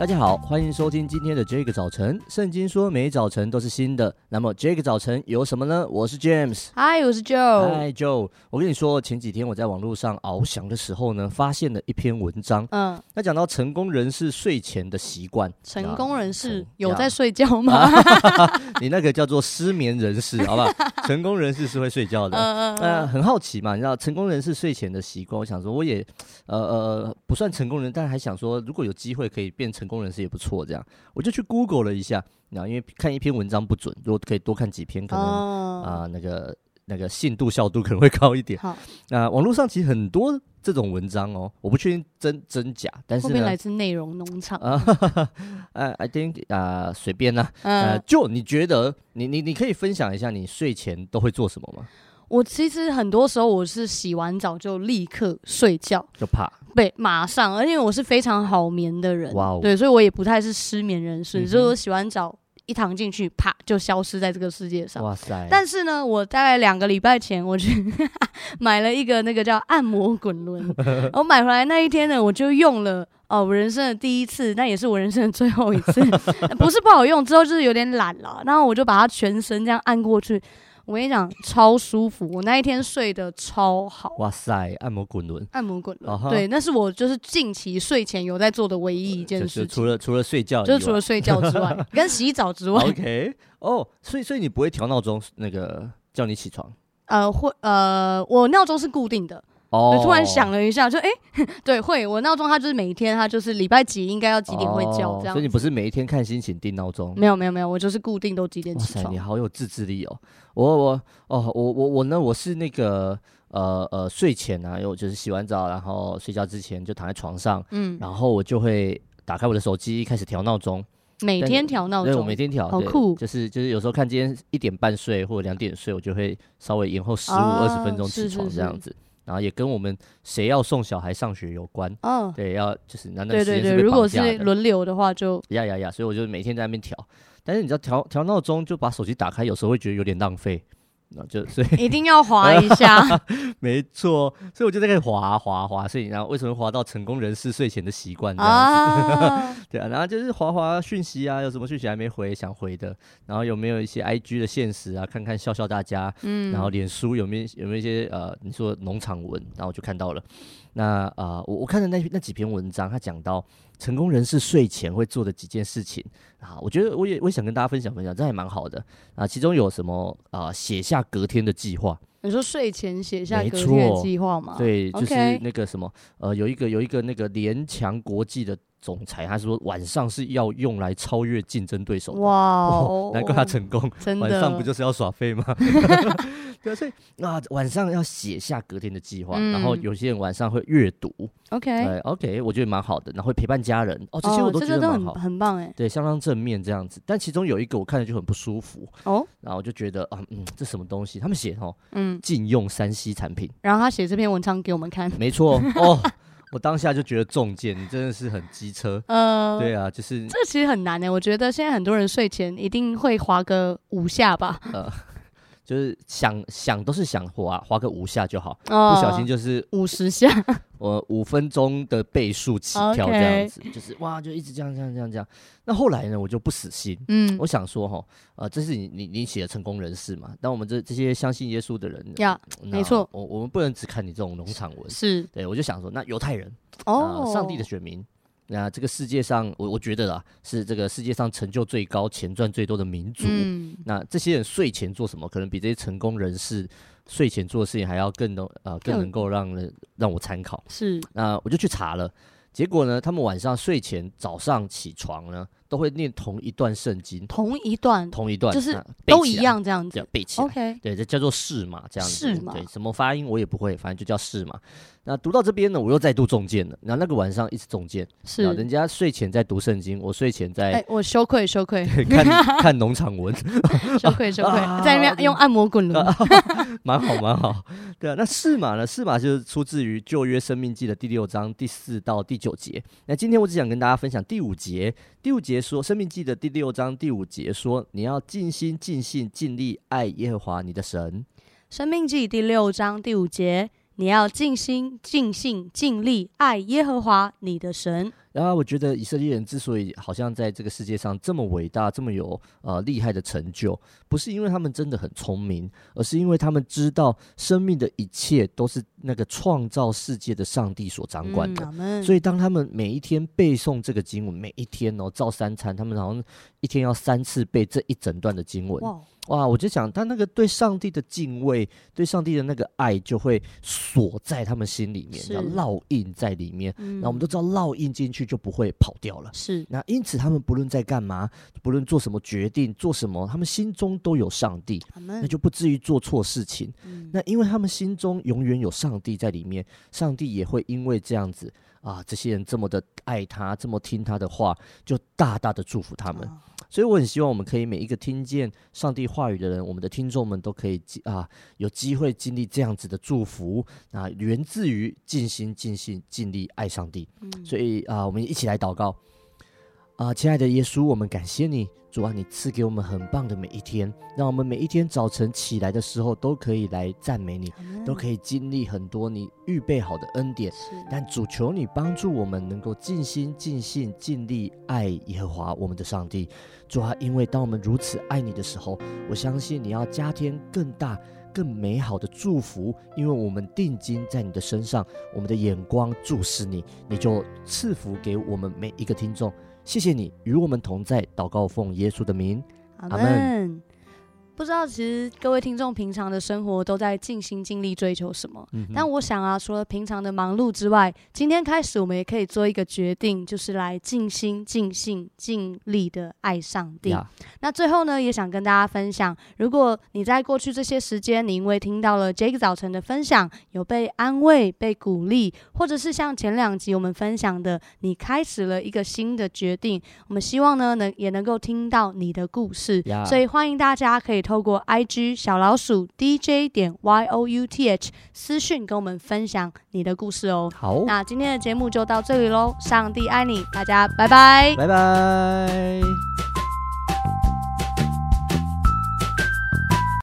大家好，欢迎收听今天的这个早晨。圣经说每早晨都是新的，那么这个早晨有什么呢？我是 James，嗨，我是 Joe，嗨 Joe。我跟你说，前几天我在网络上翱翔的时候呢，发现了一篇文章。嗯，那讲到成功人士睡前的习惯。成功人士有在睡觉吗？啊、你那个叫做失眠人士，好不好？成功人士是会睡觉的。嗯很好奇嘛，你知道成功人士睡前的习惯？我想说，我也呃呃不算成功人，但还想说，如果有机会可以变成功人士也不错。这样，我就去 Google 了一下，然后因为看一篇文章不准，如果可以多看几篇，可能啊、oh. 呃、那个那个信度效度可能会高一点。好，那网络上其实很多这种文章哦，我不确定真真假，但是呢，会不会来自内容农场啊？呃，I think 啊，随便啦。呃，就你觉得，你你你可以分享一下你睡前都会做什么吗？我其实很多时候我是洗完澡就立刻睡觉，就怕对，马上，而且我是非常好眠的人，哇哦，对，所以我也不太是失眠人士，嗯、就是我洗完澡一躺进去，啪就消失在这个世界上，哇塞！但是呢，我大概两个礼拜前我去 买了一个那个叫按摩滚轮，我买回来那一天呢，我就用了哦，我人生的第一次，那也是我人生的最后一次，不是不好用，之后就是有点懒了，然后我就把它全身这样按过去。我跟你讲，超舒服！我那一天睡得超好。哇塞，按摩滚轮，按摩滚轮，uh huh、对，那是我就是近期睡前有在做的唯一一件事情。除了除了睡觉，就是除了睡觉之外，跟洗澡之外。OK，哦、oh，所以所以你不会调闹钟，那个叫你起床？呃，会，呃，我闹钟是固定的。哦，我突然想了一下，就哎、欸，对，会我闹钟它就是每一天它就是礼拜几应该要几点会叫这样、哦，所以你不是每一天看心情定闹钟？没有没有没有，我就是固定都几点起床。哇塞，你好有自制力哦！我我哦我我我呢，我是那个呃呃睡前啊，因为我就是洗完澡然后睡觉之前就躺在床上，嗯，然后我就会打开我的手机开始调闹钟，每天调闹钟，对，我每天调，好酷，就是就是有时候看今天一点半睡或者两点睡，我就会稍微延后十五二十分钟起床这样子。是是是然后也跟我们谁要送小孩上学有关，哦，对，要就是难道时间是绑架的？对对对，如果是轮流的话，就呀呀呀，所以我就每天在那边调。但是你知道调调闹钟就把手机打开，有时候会觉得有点浪费。那就 所以一定要滑一下，没错，所以我就在那里滑滑滑，所以然后为什么滑到成功人士睡前的习惯这样子？啊 对啊，然后就是滑滑讯息啊，有什么讯息还没回想回的，然后有没有一些 IG 的现实啊，看看笑笑大家，嗯，然后脸书有没有有没有一些呃，你说农场文，然后我就看到了。那啊、呃，我我看的那那几篇文章，他讲到成功人士睡前会做的几件事情啊，我觉得我也我也想跟大家分享分享，这还蛮好的啊。其中有什么啊？写下隔天的计划。你说睡前写下隔天的计划吗？对，就是那个什么呃，有一个有一个那个联强国际的。总裁他说晚上是要用来超越竞争对手的。哇、哦，难怪他成功。晚上不就是要耍废吗？对，所以啊，晚上要写下隔天的计划，嗯、然后有些人晚上会阅读。OK，对，OK，我觉得蛮好的。然后会陪伴家人。哦，这些我都觉得蛮好，很棒哎。对，相当正面这样子。但其中有一个我看着就很不舒服。哦，然后我就觉得啊，嗯，这什么东西？他们写哦，嗯，禁用山西产品。然后他写这篇文章给我们看。没错哦。我当下就觉得中箭，你真的是很机车。嗯、呃，对啊，就是这其实很难呢。我觉得现在很多人睡前一定会划个五下吧。呃 就是想想都是想滑滑个五下就好，哦、不小心就是五十下，我五分钟的倍数起跳这样子.就是哇，就一直这样这样这样这样。那后来呢，我就不死心，嗯，我想说哈，呃，这是你你你写的成功人士嘛，但我们这这些相信耶稣的人，呀，没错，我我们不能只看你这种农场文，是对，我就想说，那犹太人哦、呃，上帝的选民。那这个世界上，我我觉得啊，是这个世界上成就最高、钱赚最多的民族。嗯、那这些人睡前做什么？可能比这些成功人士睡前做的事情还要更能呃更能够让人让我参考。是，那我就去查了，结果呢，他们晚上睡前、早上起床呢，都会念同一段圣经，同一段，同一段，就是都一样这样子，背起来。OK，对，这叫做誓嘛，这样子。誓嘛，对，什么发音我也不会，反正就叫誓嘛。那读到这边呢，我又再度中箭了。然后那个晚上一直中箭，是人家睡前在读圣经，我睡前在，哎，我羞愧羞愧，看看农场文，羞愧 羞愧，在那边用按摩滚轮，蛮好蛮好。对啊，那四马呢？四马就是出自于旧约生命记的第六章第四到第九节。那今天我只想跟大家分享第五节。第五节说，生命记的第六章第五节说，你要尽心尽性尽力爱耶和华你的神。生命记第六章第五节。你要尽心、尽性、尽力爱耶和华你的神。然后我觉得以色列人之所以好像在这个世界上这么伟大、这么有呃厉害的成就，不是因为他们真的很聪明，而是因为他们知道生命的一切都是那个创造世界的上帝所掌管的。嗯、所以当他们每一天背诵这个经文，每一天哦照三餐，他们好像一天要三次背这一整段的经文。哇哇！我就想，他那个对上帝的敬畏，对上帝的那个爱，就会锁在他们心里面，要烙印在里面。那、嗯、我们都知道，烙印进去就不会跑掉了。是。那因此，他们不论在干嘛，不论做什么决定，做什么，他们心中都有上帝，那就不至于做错事情。嗯、那因为他们心中永远有上帝在里面，上帝也会因为这样子啊，这些人这么的爱他，这么听他的话，就大大的祝福他们。啊所以我很希望我们可以每一个听见上帝话语的人，我们的听众们都可以啊有机会经历这样子的祝福啊，源自于尽心尽心尽力爱上帝。嗯、所以啊，我们一起来祷告啊，亲爱的耶稣，我们感谢你。主啊，你赐给我们很棒的每一天，让我们每一天早晨起来的时候都可以来赞美你，都可以经历很多你预备好的恩典。但主求你帮助我们能够尽心尽性尽力爱耶和华我们的上帝。主啊，因为当我们如此爱你的时候，我相信你要加添更大更美好的祝福，因为我们定睛在你的身上，我们的眼光注视你，你就赐福给我们每一个听众。谢谢你与我们同在，祷告奉耶稣的名，阿门。不知道其实各位听众平常的生活都在尽心尽力追求什么？嗯、但我想啊，除了平常的忙碌之外，今天开始我们也可以做一个决定，就是来尽心尽性尽力的爱上帝。那最后呢，也想跟大家分享，如果你在过去这些时间，你因为听到了 Jake 早晨的分享，有被安慰、被鼓励，或者是像前两集我们分享的，你开始了一个新的决定，我们希望呢，能也能够听到你的故事。所以欢迎大家可以。透过 IG 小老鼠 DJ 点 YOUTH 私讯跟我们分享你的故事哦。好，那今天的节目就到这里喽。上帝爱你，大家拜拜，拜拜。